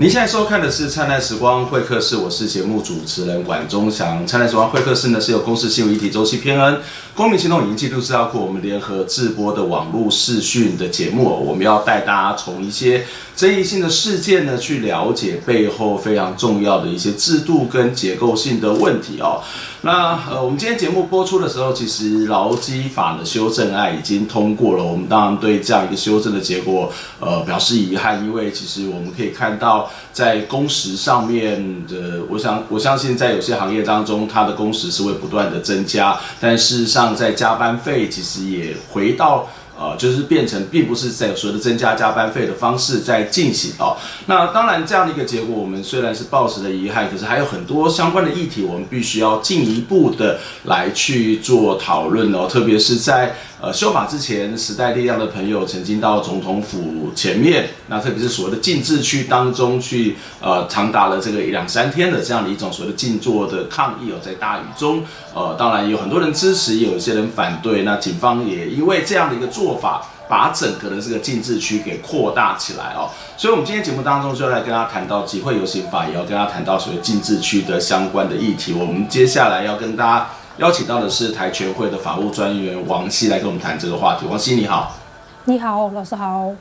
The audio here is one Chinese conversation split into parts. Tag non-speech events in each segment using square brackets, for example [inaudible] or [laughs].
您现在收看的是《灿烂时光会客室》，我是节目主持人管中祥。《灿烂时光会客室》呢是由公司新闻一体周期偏恩、公民行动影音记录资料库我们联合制播的网络视讯的节目。我们要带大家从一些争议性的事件呢，去了解背后非常重要的一些制度跟结构性的问题哦。那呃，我们今天节目播出的时候，其实劳基法的修正案已经通过了。我们当然对这样一个修正的结果，呃，表示遗憾，因为其实我们可以看到，在工时上面的，我想我相信在有些行业当中，它的工时是会不断的增加，但事实上在加班费其实也回到。呃，就是变成并不是在所谓的增加加班费的方式在进行哦。那当然，这样的一个结果，我们虽然是抱持的遗憾，可是还有很多相关的议题，我们必须要进一步的来去做讨论哦。特别是在呃修法之前，时代力量的朋友曾经到总统府前面，那特别是所谓的禁制区当中去，呃，长达了这个一两三天的这样的一种所谓的静坐的抗议哦，在大雨中，呃，当然有很多人支持，有一些人反对。那警方也因为这样的一个做。法把整个的这个禁制区给扩大起来哦，所以，我们今天节目当中就要来跟大家谈到集会游行法，也要跟大家谈到所谓禁制区的相关的议题。我们接下来要跟大家邀请到的是台全会的法务专员王希来跟我们谈这个话题。王希你好，你好，老师好。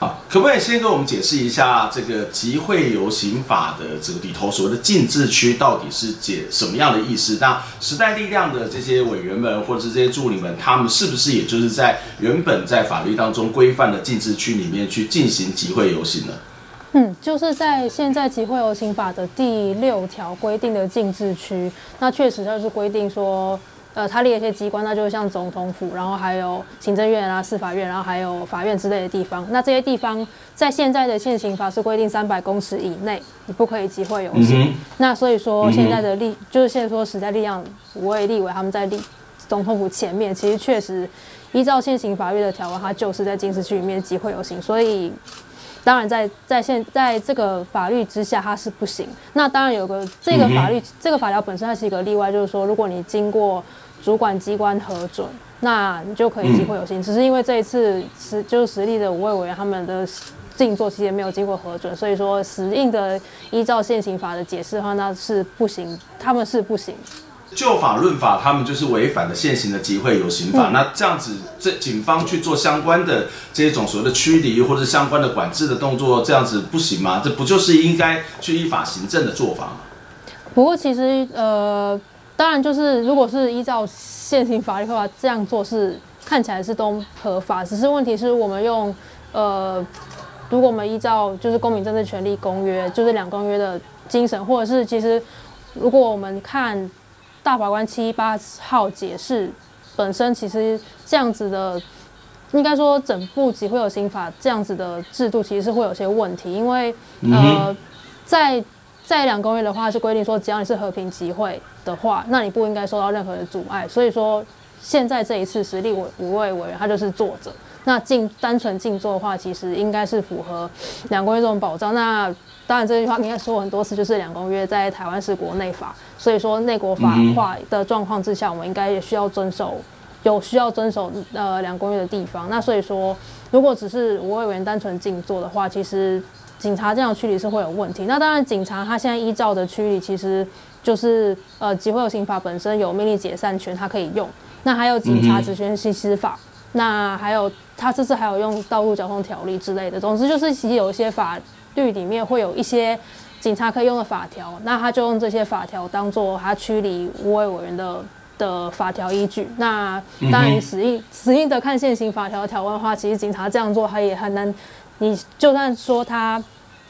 好，可不可以先跟我们解释一下这个集会游行法的这个里头所谓的禁制区到底是解什么样的意思？那时代力量的这些委员们或者是这些助理们，他们是不是也就是在原本在法律当中规范的禁制区里面去进行集会游行呢？嗯，就是在现在集会游行法的第六条规定的禁制区，那确实它是规定说。呃，他列一些机关，那就是像总统府，然后还有行政院啊、司法院，然后还有法院之类的地方。那这些地方在现在的现行法是规定三百公尺以内，你不可以集会游行。嗯、那所以说现在的立，嗯、就是现在说时代力量五位立委他们在立总统府前面，其实确实依照现行法律的条文，它就是在禁制区里面集会游行。所以当然在在现在这个法律之下，它是不行。那当然有个这个法律、嗯、这个法条本身它是一个例外，就是说如果你经过主管机关核准，那你就可以机会游行。只是因为这一次实就是实力的五位委员他们的静坐期间没有经过核准，所以说实应的依照现行法的解释的话，那是不行，他们是不行。就法论法，他们就是违反了现行的集会游行法。嗯、那这样子，这警方去做相关的这种所谓的驱离或者相关的管制的动作，这样子不行吗？这不就是应该去依法行政的做法吗？不过其实呃。当然，就是如果是依照现行法律的话，这样做是看起来是都合法。只是问题是我们用呃，如果我们依照就是《公民政治权利公约》，就是两公约的精神，或者是其实如果我们看大法官七一八号解释本身，其实这样子的，应该说整部集会有刑法这样子的制度，其实是会有些问题，因为呃，在在两公约的话是规定说，只要你是和平集会的话，那你不应该受到任何的阻碍。所以说，现在这一次实力五五位委员他就是坐着，那静单纯静坐的话，其实应该是符合两公约这种保障。那当然这句话应该说很多次，就是两公约在台湾是国内法，所以说内国法化的状况之下，我们应该也需要遵守有需要遵守呃两公约的地方。那所以说，如果只是五位委员单纯静坐的话，其实。警察这样驱离是会有问题。那当然，警察他现在依照的驱离，其实就是呃，集会游行法本身有命令解散权，他可以用。那还有警察职权行使法，那还有他这次还有用道路交通条例之类的。总之就是，其实有一些法律里面会有一些警察可以用的法条，那他就用这些法条当做他驱离无畏委员的的法条依据。那当然，死硬死硬的看现行法条的条文的话，其实警察这样做他也很难。你就算说他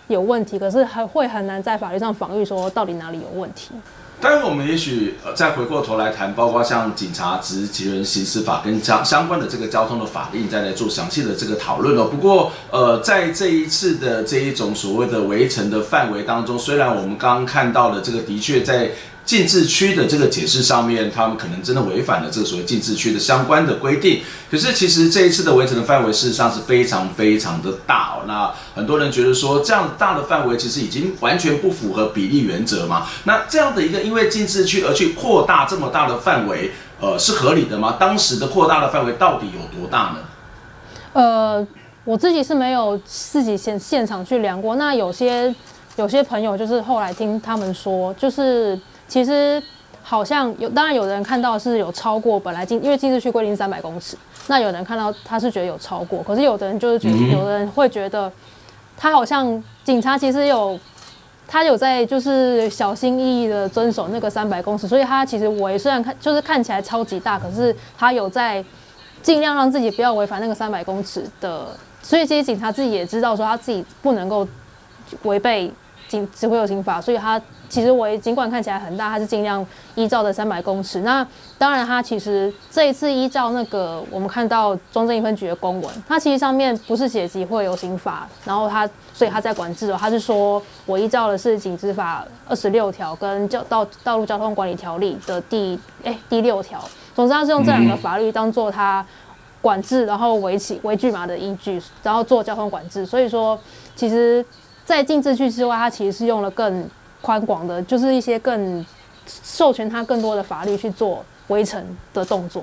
有问题，可是还会很难在法律上防御说到底哪里有问题。待会我们也许再回过头来谈，包括像警察职权行使法跟相相关的这个交通的法令，再来做详细的这个讨论哦。不过，呃，在这一次的这一种所谓的围城的范围当中，虽然我们刚刚看到的这个的确在。禁制区的这个解释上面，他们可能真的违反了这个所谓禁制区的相关的规定。可是，其实这一次的围城的范围事实上是非常非常的大哦。那很多人觉得说，这样大的范围其实已经完全不符合比例原则嘛？那这样的一个因为禁制区而去扩大这么大的范围，呃，是合理的吗？当时的扩大的范围到底有多大呢？呃，我自己是没有自己现现场去量过。那有些。有些朋友就是后来听他们说，就是其实好像有，当然有人看到是有超过本来禁，因为禁制区规定三百公尺，那有人看到他是觉得有超过，可是有的人就是觉得，有的人会觉得他好像警察其实有。他有在就是小心翼翼的遵守那个三百公尺，所以他其实围虽然看就是看起来超级大，可是他有在尽量让自己不要违反那个三百公尺的，所以其实警察自己也知道说他自己不能够违背警指挥有刑法，所以他。其实我尽管看起来很大，它是尽量依照的三百公尺。那当然，它其实这一次依照那个我们看到中正一分局的公文，它其实上面不是写集会游行法，然后它所以它在管制哦，它是说我依照的是警执法二十六条跟交道道路交通管理条例的第哎第六条。总之，它是用这两个法律当做它管制，然后违起违拒马的依据，然后做交通管制。所以说，其实，在禁制区之外，它其实是用了更。宽广的，就是一些更授权他更多的法律去做围城的动作。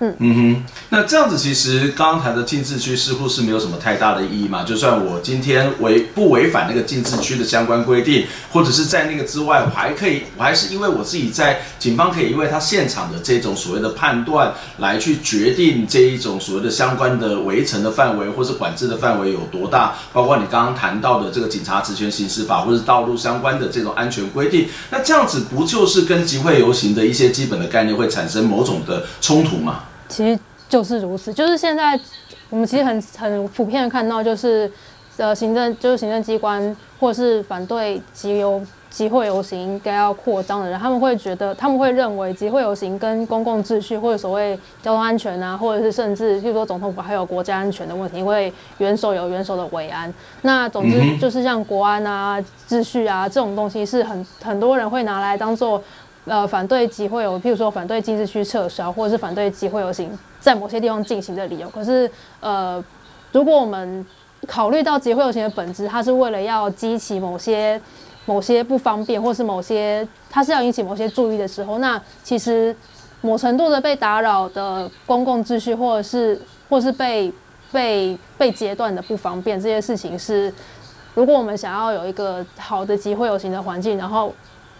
嗯哼，那这样子其实刚刚谈的禁制区似乎是没有什么太大的意义嘛？就算我今天违不违反那个禁制区的相关规定，或者是在那个之外，我还可以，我还是因为我自己在警方可以因为他现场的这种所谓的判断来去决定这一种所谓的相关的围城的范围或是管制的范围有多大，包括你刚刚谈到的这个警察职权行使法或是道路相关的这种安全规定，那这样子不就是跟集会游行的一些基本的概念会产生某种的冲突吗？其实就是如此，就是现在我们其实很很普遍的看到，就是呃行政就是行政机关或者是反对集游集会游行应该要扩张的人，他们会觉得他们会认为集会游行跟公共秩序或者所谓交通安全啊，或者是甚至譬如说总统府还有国家安全的问题，因为元首有元首的维安，那总之就是像国安啊、秩序啊这种东西是很很多人会拿来当做。呃，反对集会有，譬如说反对禁制区撤销，或者是反对集会游行在某些地方进行的理由。可是，呃，如果我们考虑到集会游行的本质，它是为了要激起某些某些不方便，或是某些它是要引起某些注意的时候，那其实某程度的被打扰的公共秩序，或者是或是被被被截断的不方便，这些事情是，如果我们想要有一个好的集会游行的环境，然后。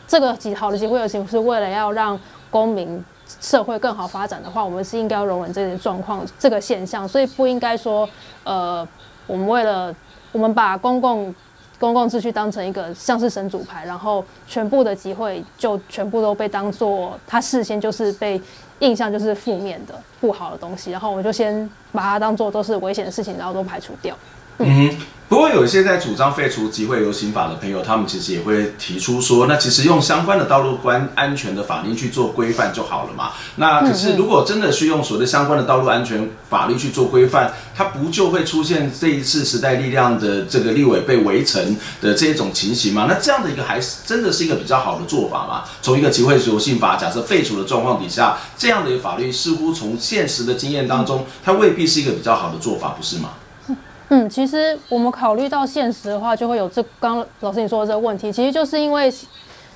这个极好的机会游行是为了要让公民社会更好发展的话，我们是应该要容忍这些状况、这个现象，所以不应该说，呃，我们为了我们把公共公共秩序当成一个像是神主牌，然后全部的集会就全部都被当做它事先就是被印象就是负面的不好的东西，然后我们就先把它当做都是危险的事情，然后都排除掉。嗯。不过，有一些在主张废除集会游行法的朋友，他们其实也会提出说，那其实用相关的道路关安全的法令去做规范就好了嘛。那可是，如果真的是用所谓相关的道路安全法律去做规范，它不就会出现这一次时代力量的这个立委被围城的这种情形吗？那这样的一个还是真的是一个比较好的做法吗？从一个集会游行法假设废除的状况底下，这样的一个法律似乎从现实的经验当中，它未必是一个比较好的做法，不是吗？嗯，其实我们考虑到现实的话，就会有这刚老师你说的这个问题。其实就是因为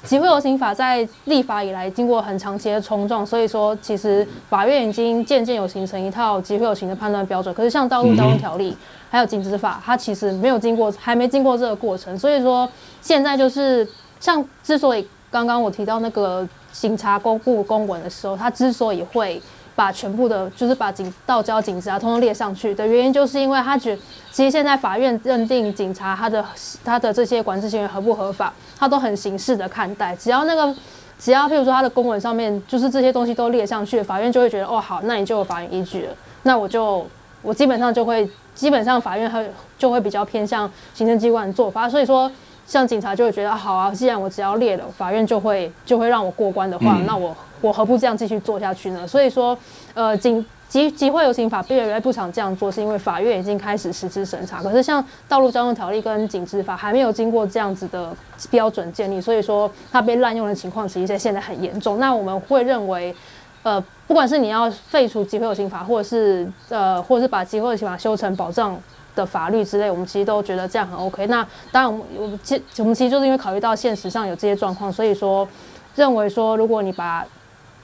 集会游行法在立法以来经过很长期的冲撞，所以说其实法院已经渐渐有形成一套集会游行的判断标准。可是像道路交通条例还有禁止法，它其实没有经过，还没经过这个过程。所以说现在就是像之所以刚刚我提到那个警察公布公文的时候，他之所以会。把全部的，就是把警道交警察通通列上去的原因，就是因为他觉，其实现在法院认定警察他的他的这些管制行为合不合法，他都很形式的看待。只要那个，只要譬如说他的公文上面就是这些东西都列上去，法院就会觉得哦好，那你就有法院依据了。那我就我基本上就会，基本上法院会就会比较偏向行政机关的做法。所以说，像警察就会觉得啊好啊，既然我只要列了，法院就会就会让我过关的话，那我。我何不这样继续做下去呢？所以说，呃，警集集会游行法越来越不想这样做，是因为法院已经开始实施审查。可是像道路交通条例跟警执法还没有经过这样子的标准建立，所以说它被滥用的情况其实在现在很严重。那我们会认为，呃，不管是你要废除集会有刑法，或者是呃，或者是把集会有刑法修成保障的法律之类，我们其实都觉得这样很 OK。那当然，我们其我们其实就是因为考虑到现实上有这些状况，所以说认为说，如果你把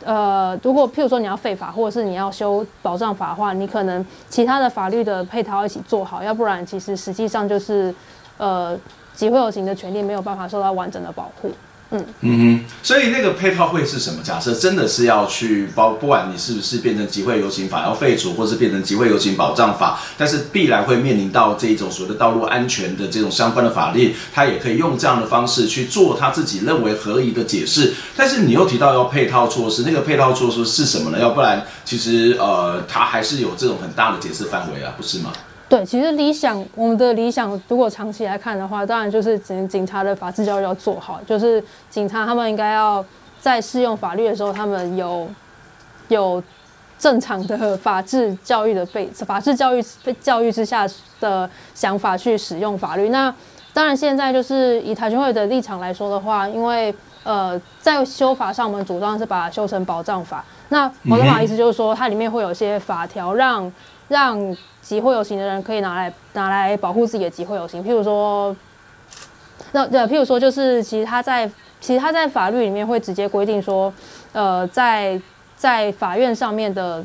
呃，如果譬如说你要废法，或者是你要修保障法的话，你可能其他的法律的配套一起做好，要不然其实实际上就是，呃，集会游行的权利没有办法受到完整的保护。嗯哼，所以那个配套会是什么？假设真的是要去包，不管你是不是变成集会游行法要废除，或是变成集会游行保障法，但是必然会面临到这一种所谓的道路安全的这种相关的法律，他也可以用这样的方式去做他自己认为合宜的解释。但是你又提到要配套措施，那个配套措施是什么呢？要不然其实呃，他还是有这种很大的解释范围啊，不是吗？对，其实理想，我们的理想，如果长期来看的话，当然就是警警察的法治教育要做好，就是警察他们应该要在适用法律的时候，他们有有正常的法治教育的被，法治教育被教育之下的想法去使用法律。那当然现在就是以台权会的立场来说的话，因为呃在修法上，我们主张是把它修成保障法。那保障法意思就是说，它里面会有一些法条让让集会游行的人可以拿来拿来保护自己的集会游行，譬如说，那对，譬如说就是其实他在其实他在法律里面会直接规定说，呃，在在法院上面的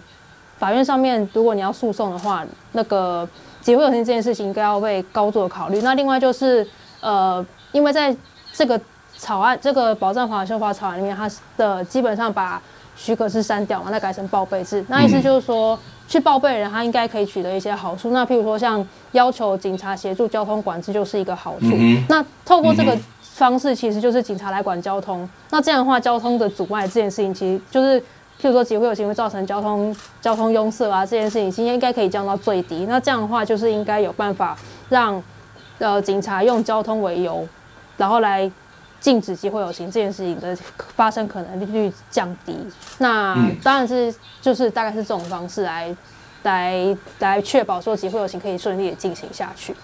法院上面，如果你要诉讼的话，那个集会游行这件事情应该要被高度的考虑。那另外就是呃，因为在这个草案这个保障法修法草案里面，它的基本上把许可制删掉嘛，那改成报备制，那意思就是说。去报备的人，他应该可以取得一些好处。那譬如说，像要求警察协助交通管制，就是一个好处。嗯、那透过这个方式，其实就是警察来管交通。那这样的话，交通的阻碍这件事情，其实就是譬如说集会有行会造成交通交通拥塞啊，这件事情其实应该可以降到最低。那这样的话，就是应该有办法让呃警察用交通为由，然后来。禁止集会游行这件事情的发生可能率降低，那当然是就是大概是这种方式来来来确保说集会游行可以顺利的进行下去。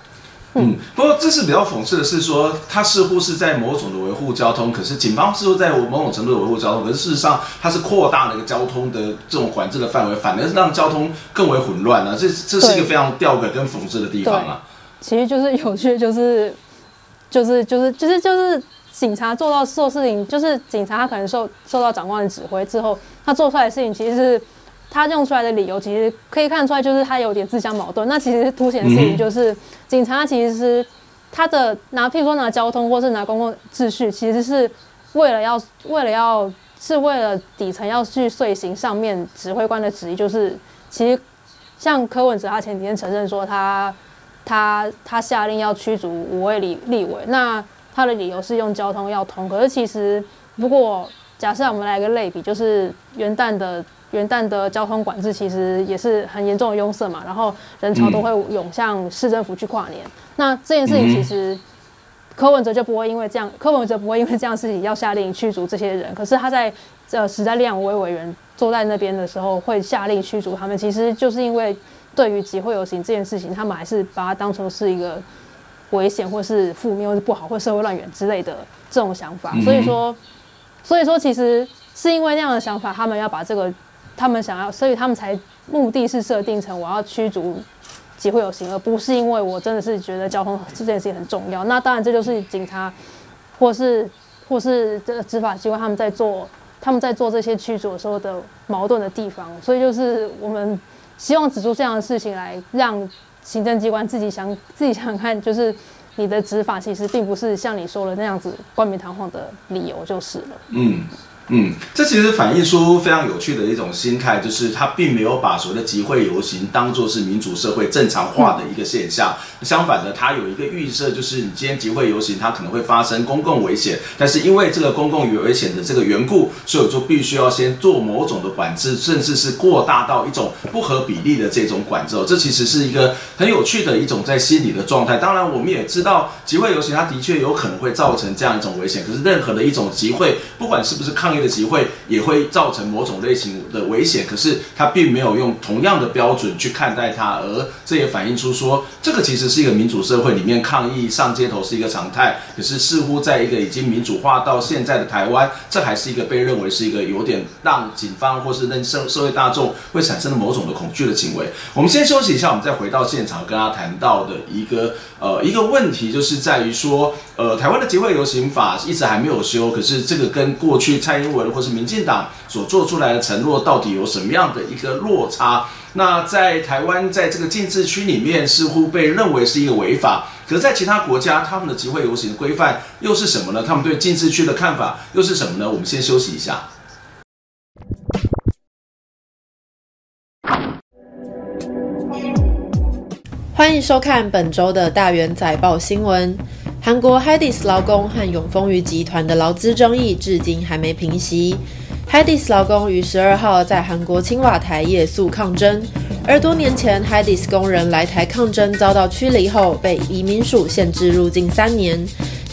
嗯，不过这是比较讽刺的是说，它似乎是在某种的维护交通，可是警方似乎在某种程度的维护交通，可是事实上它是扩大了一个交通的这种管制的范围，反而是让交通更为混乱了。这这是一个非常吊诡跟讽刺的地方啊。其实就是有趣，就是就是就是就是就是。警察做到做事情，就是警察他可能受受到长官的指挥之后，他做出来的事情，其实是他用出来的理由，其实可以看出来，就是他有点自相矛盾。那其实凸显的事情就是，警察其实他的拿，譬如说拿交通或是拿公共秩序，其实是为了要为了要是为了底层要去遂行上面指挥官的旨意，就是其实像柯文哲他前几天承认说他他他下令要驱逐五位立立委，那。他的理由是用交通要通，可是其实如果假设我们来一个类比，就是元旦的元旦的交通管制其实也是很严重的拥塞嘛，然后人潮都会涌向市政府去跨年。那这件事情其实柯文哲就不会因为这样，柯文哲不会因为这样的事情要下令驱逐这些人。可是他在呃时代力量委委员坐在那边的时候会下令驱逐他们，其实就是因为对于集会游行这件事情，他们还是把它当成是一个。危险，或是负面，或是不好，或社会乱源之类的这种想法，所以说，所以说，其实是因为那样的想法，他们要把这个，他们想要，所以他们才目的是设定成我要驱逐集会游行，而不是因为我真的是觉得交通这件事情很重要。那当然，这就是警察或是或是这个执法机关他们在做他们在做这些驱逐的时候的矛盾的地方。所以就是我们希望指出这样的事情来让。行政机关自己想 [laughs] 自己想看，就是你的执法其实并不是像你说的那样子冠冕堂皇的理由就是了。嗯。嗯，这其实反映出非常有趣的一种心态，就是他并没有把所谓的集会游行当做是民主社会正常化的一个现象。相反的，他有一个预设，就是你今天集会游行，它可能会发生公共危险，但是因为这个公共危险的这个缘故，所以我就必须要先做某种的管制，甚至是过大到一种不合比例的这种管制。这其实是一个很有趣的一种在心理的状态。当然，我们也知道集会游行，它的确有可能会造成这样一种危险。可是，任何的一种集会，不管是不是抗议。的集会也会造成某种类型的危险，可是他并没有用同样的标准去看待它，而这也反映出说，这个其实是一个民主社会里面抗议上街头是一个常态。可是似乎在一个已经民主化到现在的台湾，这还是一个被认为是一个有点让警方或是让社社会大众会产生的某种的恐惧的行为。我们先休息一下，我们再回到现场跟他谈到的一个呃一个问题，就是在于说，呃，台湾的集会游行法一直还没有修，可是这个跟过去蔡英文或是民进党所做出来的承诺到底有什么样的一个落差？那在台湾，在这个禁制区里面，似乎被认为是一个违法。可是，在其他国家，他们的集会游行规范又是什么呢？他们对禁制区的看法又是什么呢？我们先休息一下。欢迎收看本周的大元载报新闻。韩国 Hades 劳工和永丰余集团的劳资争议至今还没平息。Hades 劳工于十二号在韩国青瓦台夜宿抗争，而多年前 Hades 工人来台抗争遭到驱离后，被移民署限制入境三年，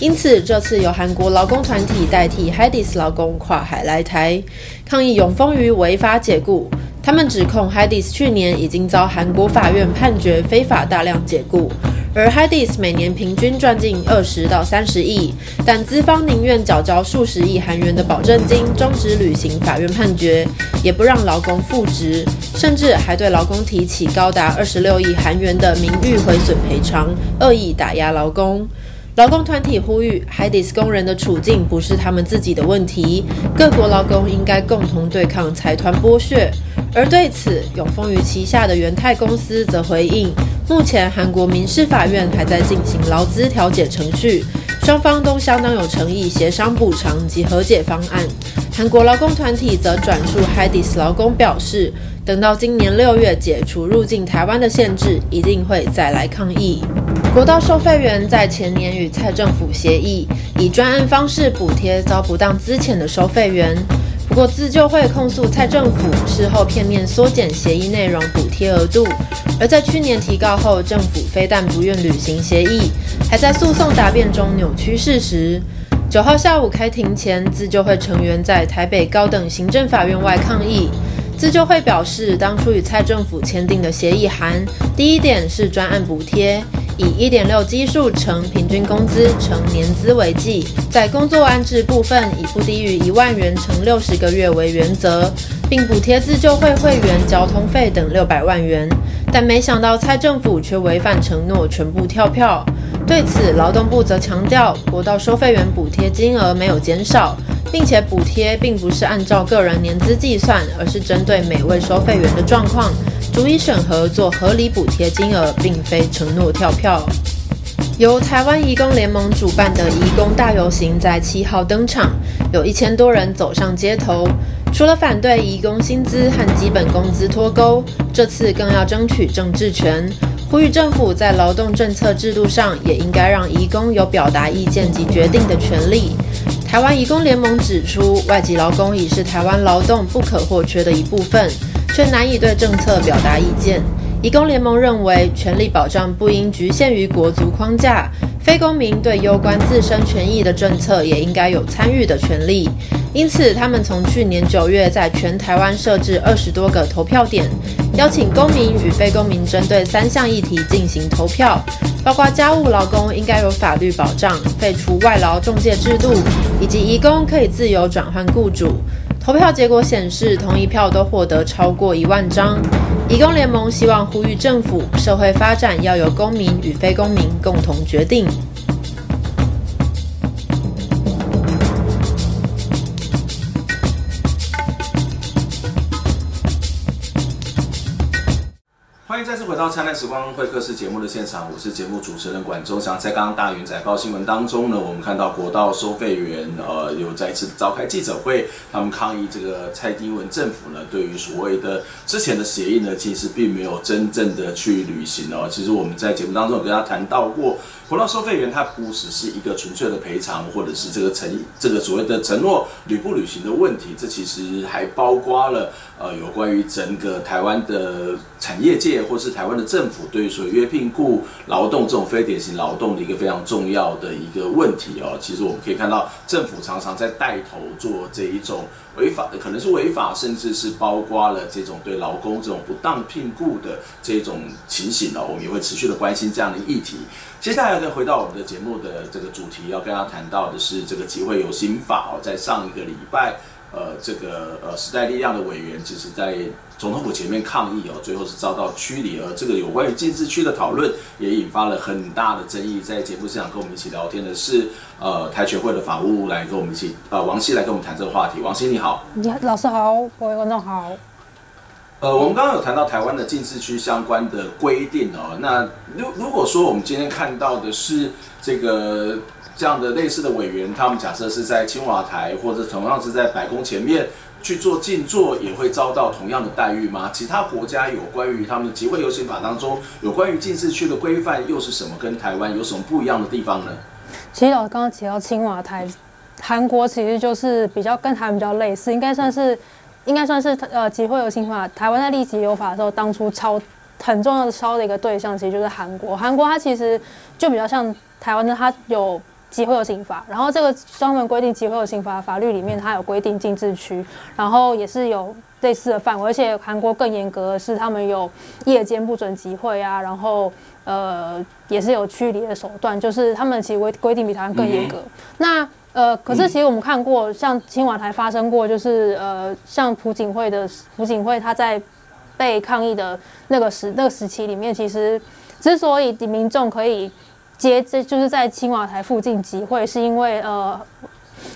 因此这次由韩国劳工团体代替 Hades 劳工跨海来台抗议永丰余违法解雇。他们指控 HYDIS 去年已经遭韩国法院判决非法大量解雇。而 HYDIS 每年平均赚进二十到三十亿，但资方宁愿缴交数十亿韩元的保证金，终止履行法院判决，也不让劳工复职，甚至还对劳工提起高达二十六亿韩元的名誉毁损赔偿，恶意打压劳工。劳工团体呼吁，HYDIS 工人的处境不是他们自己的问题，各国劳工应该共同对抗财团剥削。而对此，永丰余旗下的元泰公司则回应，目前韩国民事法院还在进行劳资调解程序，双方都相当有诚意协商补偿及和解方案。韩国劳工团体则转述 HYDIS 劳工表示，等到今年六月解除入境台湾的限制，一定会再来抗议。国道收费员在前年与蔡政府协议，以专案方式补贴遭不当资遣的收费员。不过自救会控诉蔡政府事后片面缩减协议内容补贴额度，而在去年提告后，政府非但不愿履行协议，还在诉讼答辩中扭曲事实。九号下午开庭前，自救会成员在台北高等行政法院外抗议。自救会表示，当初与蔡政府签订的协议函，第一点是专案补贴。以一点六基数乘平均工资乘年资为计，在工作安置部分以不低于一万元乘六十个月为原则，并补贴自救会会员交通费等六百万元。但没想到蔡政府却违反承诺，全部跳票。对此，劳动部则强调，国道收费员补贴金额没有减少，并且补贴并不是按照个人年资计算，而是针对每位收费员的状况。逐一审核做合理补贴金额，并非承诺跳票。由台湾移工联盟主办的移工大游行在七号登场，有一千多人走上街头。除了反对移工薪资和基本工资脱钩，这次更要争取政治权，呼吁政府在劳动政策制度上也应该让移工有表达意见及决定的权利。台湾移工联盟指出，外籍劳工已是台湾劳动不可或缺的一部分。却难以对政策表达意见。移工联盟认为，权利保障不应局限于国族框架，非公民对攸关自身权益的政策也应该有参与的权利。因此，他们从去年九月在全台湾设置二十多个投票点，邀请公民与非公民针对三项议题进行投票，包括家务劳工应该有法律保障、废除外劳中介制度，以及移工可以自由转换雇主。投票结果显示，同一票都获得超过一万张。移工联盟希望呼吁政府，社会发展要由公民与非公民共同决定。回到《灿烂时光会客室》节目的现场，我是节目主持人管中祥。在刚刚大云载报新闻当中呢，我们看到国道收费员呃有再次召开记者会，他们抗议这个蔡英文政府呢对于所谓的之前的协议呢，其实并没有真正的去履行哦。其实我们在节目当中有跟他谈到过。国道收费员，他不只是一个纯粹的赔偿，或者是这个承这个所谓的承诺履不履行的问题，这其实还包括了呃有关于整个台湾的产业界，或是台湾的政府对于所谓约聘雇劳动这种非典型劳动的一个非常重要的一个问题哦。其实我们可以看到，政府常常在带头做这一种违法，可能是违法，甚至是包括了这种对劳工这种不当聘雇的这种情形哦。我们也会持续的关心这样的议题。接下来再回到我们的节目的这个主题，要跟大家谈到的是这个集会游行法哦，在上一个礼拜，呃，这个呃时代力量的委员就是在总统府前面抗议哦，最后是遭到驱离，而这个有关于禁制区的讨论也引发了很大的争议。在节目现场跟我们一起聊天的是呃台权会的法务来跟我们一起呃王希来跟我们谈这个话题。王希你好，你好，老师好，各位观众好。呃，我们刚刚有谈到台湾的禁制区相关的规定哦。那如如果说我们今天看到的是这个这样的类似的委员，他们假设是在青瓦台或者同样是在白宫前面去做静坐，也会遭到同样的待遇吗？其他国家有关于他们的集会游行法当中有关于禁制区的规范又是什么？跟台湾有什么不一样的地方呢？其实我刚刚提到青瓦台，韩国其实就是比较跟台湾比较类似，应该算是。应该算是呃集会游行法，台湾在立集游法的时候，当初超很重要的超的一个对象，其实就是韩国。韩国它其实就比较像台湾的，它有集会游行法，然后这个专门规定集会游行法的法律里面，它有规定禁制区，然后也是有类似的范围，而且韩国更严格的是，他们有夜间不准集会啊，然后呃也是有驱离的手段，就是他们其实规规定比台湾更严格。嗯、那呃，可是其实我们看过，像青瓦台发生过，就是呃，像朴槿惠的朴槿惠，他在被抗议的那个时那个时期里面，其实之所以民众可以接这就是在青瓦台附近集会，是因为呃，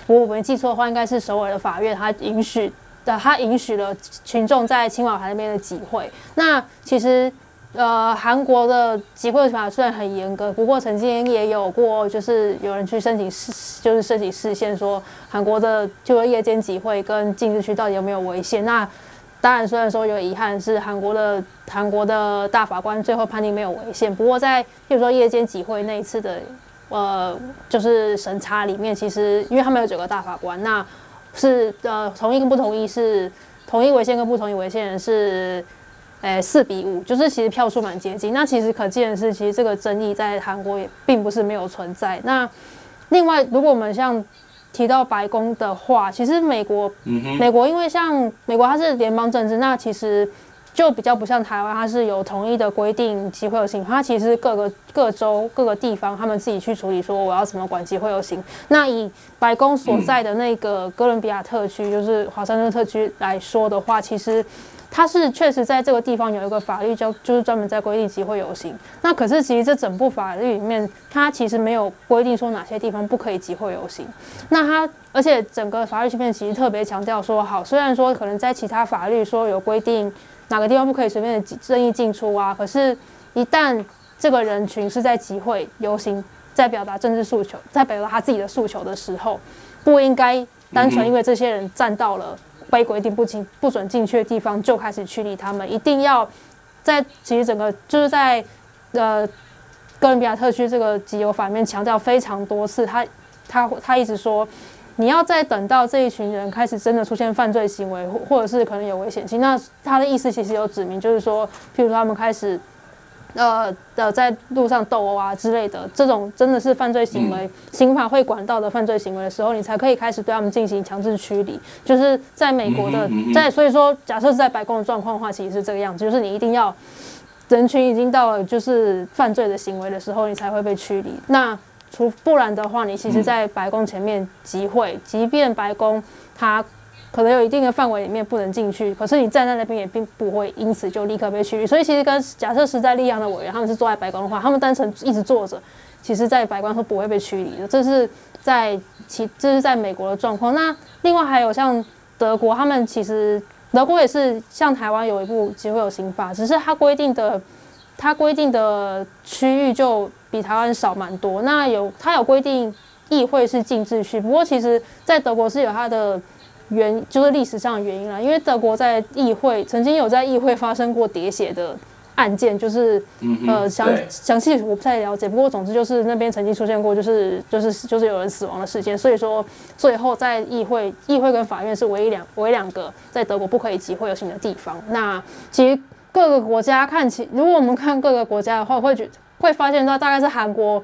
我没记错的话，应该是首尔的法院他允许的，他允许了群众在青瓦台那边的集会。那其实。呃，韩国的集会法虽然很严格，不过曾经也有过，就是有人去申请释，就是申请释宪，说韩国的就是夜间集会跟禁制区到底有没有违宪？那当然，虽然说有遗憾是韩国的韩国的大法官最后判定没有违宪，不过在比如说夜间集会那一次的呃，就是审查里面，其实因为他们有九个大法官，那是呃同意跟不同意是同意违宪跟不同意违宪是。诶，四比五，就是其实票数蛮接近。那其实可见的是，其实这个争议在韩国也并不是没有存在。那另外，如果我们像提到白宫的话，其实美国，美国因为像美国它是联邦政治，那其实就比较不像台湾，它是有统一的规定集会游行。它其实各个各州各个地方他们自己去处理，说我要怎么管集会游行。那以白宫所在的那个哥伦比亚特区，就是华盛顿特区来说的话，其实。它是确实在这个地方有一个法律叫，就是专门在规定集会游行。那可是其实这整部法律里面，它其实没有规定说哪些地方不可以集会游行。那它而且整个法律里面其实特别强调说，好，虽然说可能在其他法律说有规定哪个地方不可以随便的任意进出啊，可是，一旦这个人群是在集会游行，在表达政治诉求，在表达他自己的诉求的时候，不应该单纯因为这些人站到了。规定不进不准进去的地方，就开始驱离他们。一定要在其实整个就是在呃哥伦比亚特区这个集邮法里面强调非常多次，他他他一直说，你要再等到这一群人开始真的出现犯罪行为，或或者是可能有危险性，那他的意思其实有指明，就是说，譬如说他们开始。呃的，在路上斗殴啊之类的，这种真的是犯罪行为，刑法会管到的犯罪行为的时候，你才可以开始对他们进行强制驱离。就是在美国的，在所以说，假设是在白宫的状况的话，其实是这个样子，就是你一定要人群已经到了就是犯罪的行为的时候，你才会被驱离。那除不然的话，你其实，在白宫前面集会，即便白宫它。可能有一定的范围里面不能进去，可是你站在那边也并不会因此就立刻被驱离。所以其实跟假设时代力量的委员他们是坐在白宫的话，他们单纯一直坐着，其实在白宫是不会被驱离的。这是在其这是在美国的状况。那另外还有像德国，他们其实德国也是像台湾有一部集会有刑法，只是它规定的它规定的区域就比台湾少蛮多。那有它有规定议会是禁制区，不过其实在德国是有它的。原就是历史上的原因啦，因为德国在议会曾经有在议会发生过喋血的案件，就是呃详详细我不太了解，不过总之就是那边曾经出现过就是就是就是有人死亡的事件，所以说最后在议会议会跟法院是唯一两唯一两个在德国不可以集会游行的地方。那其实各个国家看起，如果我们看各个国家的话，会觉会发现到大概是韩国。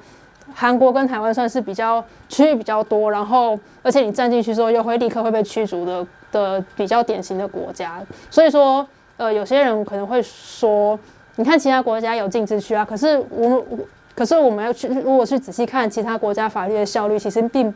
韩国跟台湾算是比较区域比较多，然后而且你站进去之后又会立刻会被驱逐的的比较典型的国家，所以说呃有些人可能会说，你看其他国家有禁止区啊，可是我我可是我们要去如果去仔细看其他国家法律的效率，其实并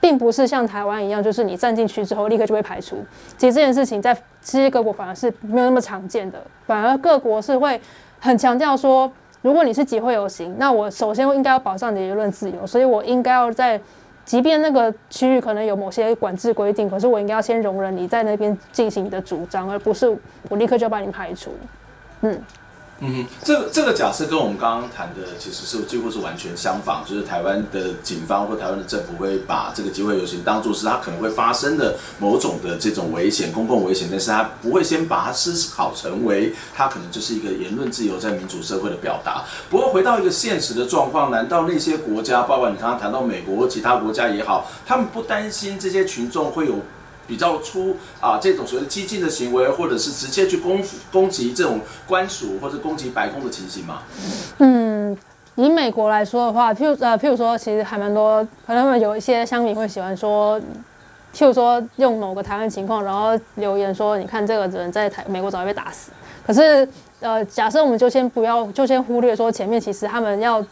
并不是像台湾一样，就是你站进去之后立刻就会排除。其实这件事情在其实各国反而是没有那么常见的，反而各国是会很强调说。如果你是集会游行，那我首先应该要保障你的言论自由，所以我应该要在即便那个区域可能有某些管制规定，可是我应该要先容忍你在那边进行你的主张，而不是我立刻就把你排除。嗯。嗯，这个这个假设跟我们刚刚谈的其实是几乎是完全相反，就是台湾的警方或台湾的政府会把这个集会游行当作是它可能会发生的某种的这种危险、公共危险，但是它不会先把它思考成为它可能就是一个言论自由在民主社会的表达。不过回到一个现实的状况，难道那些国家，包括你刚刚谈到美国或其他国家也好，他们不担心这些群众会有？比较出啊，这种所谓激进的行为，或者是直接去攻攻击这种官署或者攻击白宫的情形吗？嗯，以美国来说的话，譬如呃，譬如说，其实还蛮多，可能有一些乡民会喜欢说，譬如说用某个台湾情况，然后留言说，你看这个人在台美国早就被打死。可是呃，假设我们就先不要，就先忽略说前面其实他们要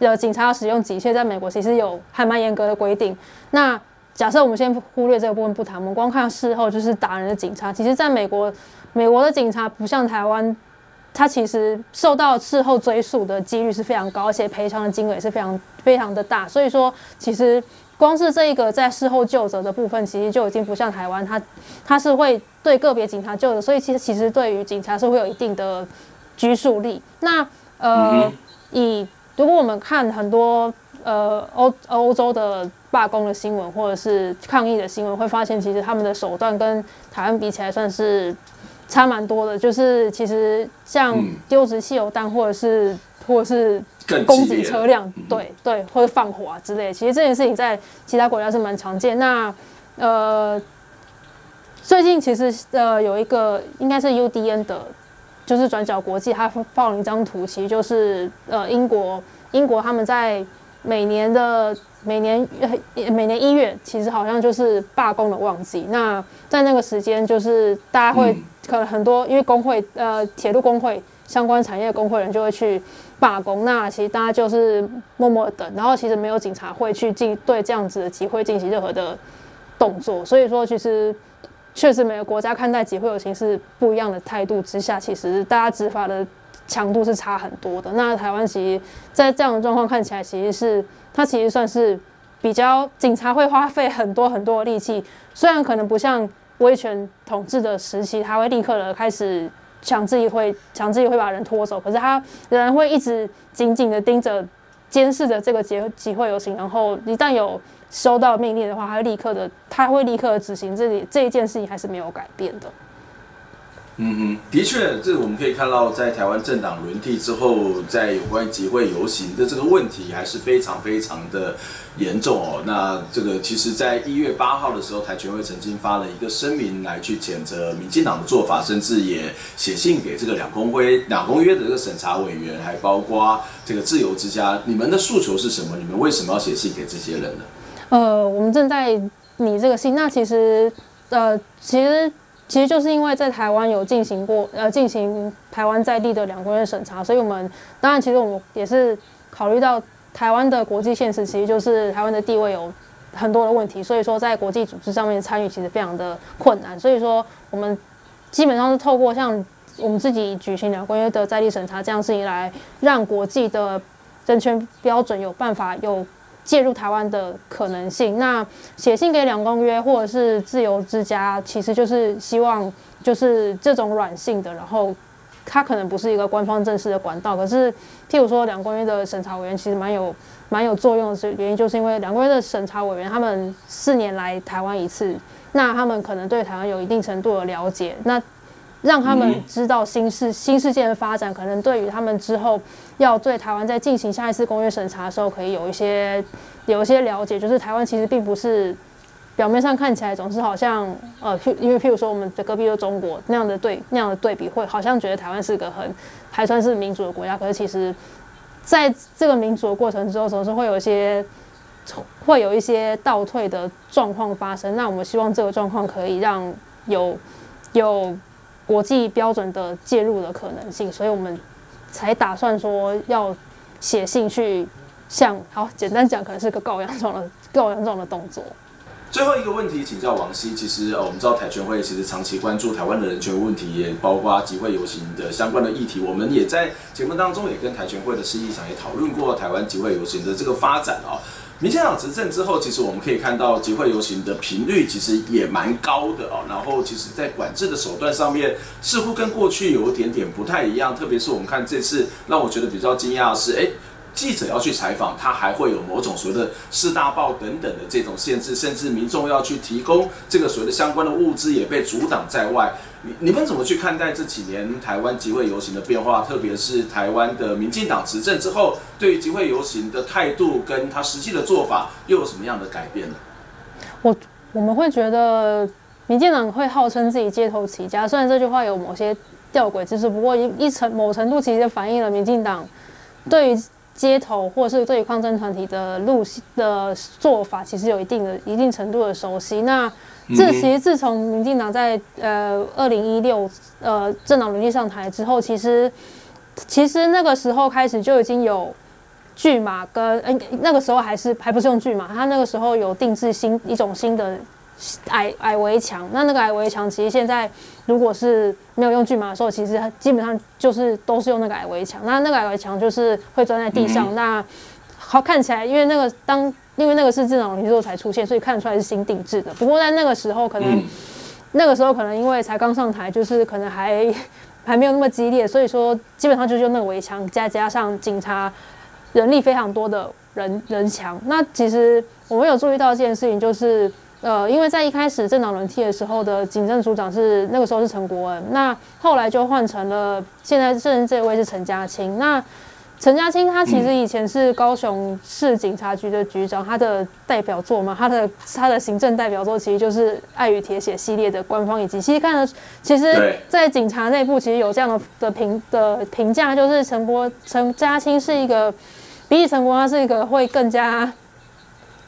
呃警察要使用警械，在美国其实有还蛮严格的规定。那假设我们先忽略这个部分不谈，我们光看事后就是打人的警察。其实，在美国，美国的警察不像台湾，他其实受到事后追诉的几率是非常高，而且赔偿的金额也是非常非常的大。所以说，其实光是这一个在事后救责的部分，其实就已经不像台湾，他他是会对个别警察究责，所以其实其实对于警察是会有一定的拘束力。那呃，以如果我们看很多呃欧欧洲的。罢工的新闻或者是抗议的新闻，会发现其实他们的手段跟台湾比起来算是差蛮多的。就是其实像丢掷汽油弹，或者是或者是攻击车辆，对对，或者放火啊之类。其实这件事情在其他国家是蛮常见。那呃，最近其实呃有一个应该是 UDN 的，就是转角国际，他放了一张图，其实就是呃英国英国他们在每年的。每年每年一月，其实好像就是罢工的旺季。那在那个时间，就是大家会可能很多，因为工会呃铁路工会相关产业工会人就会去罢工。那其实大家就是默默等，然后其实没有警察会去进对这样子的集会进行任何的动作。所以说，其实确实每个国家看待集会游行是不一样的态度之下，其实大家执法的强度是差很多的。那台湾其实，在这样的状况看起来，其实是。它其实算是比较警察会花费很多很多的力气，虽然可能不像威权统治的时期，他会立刻的开始强制会强制会把人拖走，可是他仍然会一直紧紧的盯着监视着这个集集会游行，然后一旦有收到命令的话，他会立刻的他会立刻执行，这里这一件事情还是没有改变的。嗯嗯，的确，这我们可以看到，在台湾政党轮替之后，在有关集会游行的这个问题还是非常非常的严重哦。那这个其实，在一月八号的时候，台全会曾经发了一个声明来去谴责民进党的做法，甚至也写信给这个两公会两公约的这个审查委员，还包括这个自由之家。你们的诉求是什么？你们为什么要写信给这些人呢？呃，我们正在拟这个信。那其实，呃，其实。其实就是因为在台湾有进行过呃进行台湾在地的两公约审查，所以我们当然其实我们也是考虑到台湾的国际现实，其实就是台湾的地位有很多的问题，所以说在国际组织上面参与其实非常的困难，所以说我们基本上是透过像我们自己举行两公约的在地审查这样事情来让国际的人权标准有办法有。介入台湾的可能性，那写信给两公约或者是自由之家，其实就是希望就是这种软性的，然后它可能不是一个官方正式的管道，可是譬如说两公约的审查委员其实蛮有蛮有作用的，原因就是因为两公约的审查委员他们四年来台湾一次，那他们可能对台湾有一定程度的了解，那。让他们知道新世新世界的发展，可能对于他们之后要对台湾在进行下一次公约审查的时候，可以有一些有一些了解。就是台湾其实并不是表面上看起来总是好像呃，因为譬如说我们的隔壁的中国那样的对那样的对比，会好像觉得台湾是个很还算是民主的国家。可是其实在这个民主的过程之后，总是会有一些会有一些倒退的状况发生。那我们希望这个状况可以让有有。国际标准的介入的可能性，所以我们才打算说要写信去向，好简单讲，可能是个告洋状的告洋状的动作。[laughs] 最后一个问题，请教王希。其实，我们知道台全会其实长期关注台湾的人权问题，也包括集会游行的相关的议题。我们也在节目当中也跟台全会的市议长也讨论过台湾集会游行的这个发展啊。民进党执政之后，其实我们可以看到集会游行的频率其实也蛮高的哦。然后，其实在管制的手段上面，似乎跟过去有一点点不太一样。特别是我们看这次，让我觉得比较惊讶的是，哎。记者要去采访，他还会有某种所谓的四大报等等的这种限制，甚至民众要去提供这个所谓的相关的物资也被阻挡在外。你们怎么去看待这几年台湾集会游行的变化？特别是台湾的民进党执政之后，对于集会游行的态度跟他实际的做法又有什么样的改变呢？我我们会觉得民进党会号称自己街头起家，虽然这句话有某些吊诡之处，不过一一程某程度其实反映了民进党对于。街头或是对于抗争团体的路的做法，其实有一定的一定程度的熟悉。那这其实自从民进党在呃二零一六呃政党轮替上台之后，其实其实那个时候开始就已经有巨马跟呃那个时候还是还不是用巨马，他那个时候有定制新一种新的。矮矮围墙，那那个矮围墙其实现在如果是没有用巨马的时候，其实基本上就是都是用那个矮围墙。那那个矮围墙就是会钻在地上，嗯、那好看起来，因为那个当因为那个是政党轮替之后才出现，所以看出来是新定制的。不过在那个时候，可能、嗯、那个时候可能因为才刚上台，就是可能还还没有那么激烈，所以说基本上就是用那个围墙，再加上警察人力非常多的人人墙。那其实我们有注意到这件事情，就是。呃，因为在一开始政党轮替的时候的警政署长是那个时候是陈国恩，那后来就换成了现在正这位是陈家清。那陈嘉青他其实以前是高雄市警察局的局长，他的代表作嘛，他的他的行政代表作其实就是《爱与铁血》系列的官方以及其实看了，其实，在警察内部其实有这样的的评的评价，就是陈波陈嘉青是一个比起陈国，他是一个会更加。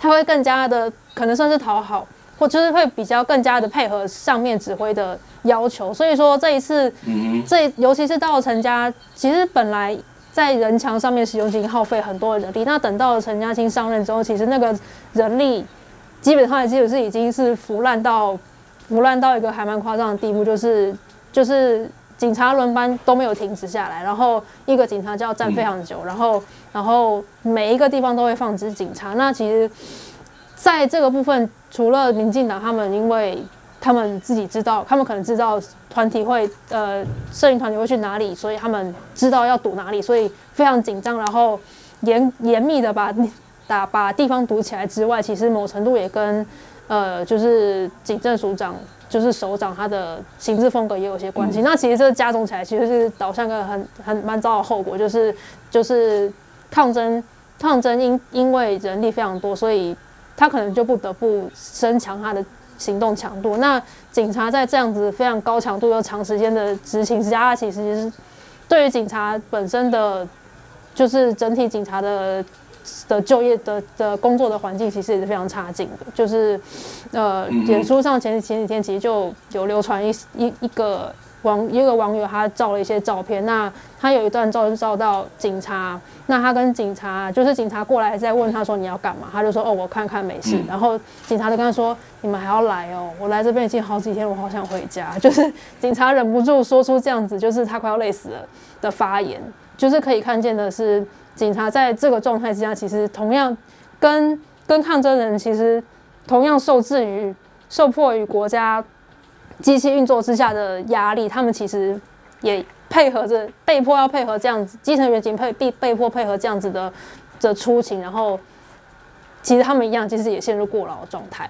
他会更加的可能算是讨好，或就是会比较更加的配合上面指挥的要求。所以说这一次，这尤其是到了陈家，其实本来在人墙上面使用已经耗费很多的人力。那等到陈家青上任之后，其实那个人力基本上也基本是已经是腐烂到腐烂到一个还蛮夸张的地步，就是就是。警察轮班都没有停止下来，然后一个警察就要站非常久，然后然后每一个地方都会放置警察。那其实，在这个部分，除了民进党他们，因为他们自己知道，他们可能知道团体会呃，摄影团体会去哪里，所以他们知道要堵哪里，所以非常紧张，然后严严密的把打把地方堵起来之外，其实某程度也跟呃，就是警政署长。就是首长他的行事风格也有些关系，那其实这加总起来，其实是导向个很很蛮糟的后果，就是就是抗争抗争因因为人力非常多，所以他可能就不得不增强他的行动强度。那警察在这样子非常高强度又长时间的执勤之下，他其实是对于警察本身的，就是整体警察的。的就业的的工作的环境其实也是非常差劲的，就是，呃，脸书上前前几天其实就有流传一一一个网一个网友他照了一些照片，那他有一段照是照到警察，那他跟警察就是警察过来在问他说你要干嘛，他就说哦我看看没事，然后警察就跟他说你们还要来哦，我来这边已经好几天，我好想回家，[laughs] 就是警察忍不住说出这样子，就是他快要累死了的发言，就是可以看见的是。警察在这个状态之下，其实同样跟跟抗争人其实同样受制于受迫于国家机器运作之下的压力，他们其实也配合着被迫要配合这样子，基层员警配被被迫配合这样子的的出勤，然后其实他们一样，其实也陷入过劳的状态。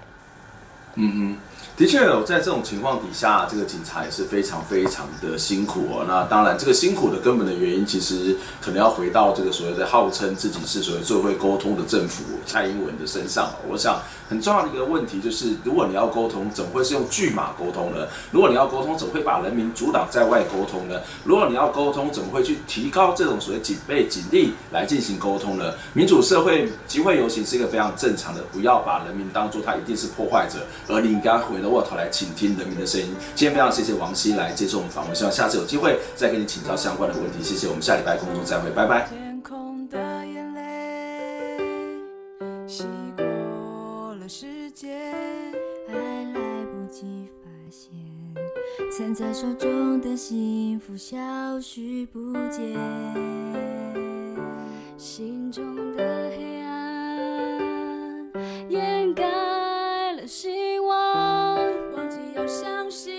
嗯哼。的确有，在这种情况底下，这个警察也是非常非常的辛苦哦。那当然，这个辛苦的根本的原因，其实可能要回到这个所谓的号称自己是所谓最会沟通的政府蔡英文的身上。我想很重要的一个问题就是，如果你要沟通，怎么会是用拒马沟通呢？如果你要沟通，怎么会把人民阻挡在外沟通呢？如果你要沟通，怎么会去提高这种所谓警备警力来进行沟通呢？民主社会集会游行是一个非常正常的，不要把人民当做他一定是破坏者，而你应该回到。我头来倾听人民的声音，今天非常谢谢王希来接受我们访问，希望下次有机会再跟你请教相关的问题，谢谢。我们下礼拜工作再会，拜拜。天空的眼泪。洗过了时间，还来不及发现，散在手中的幸福消失不见。心中的黑暗掩盖。相信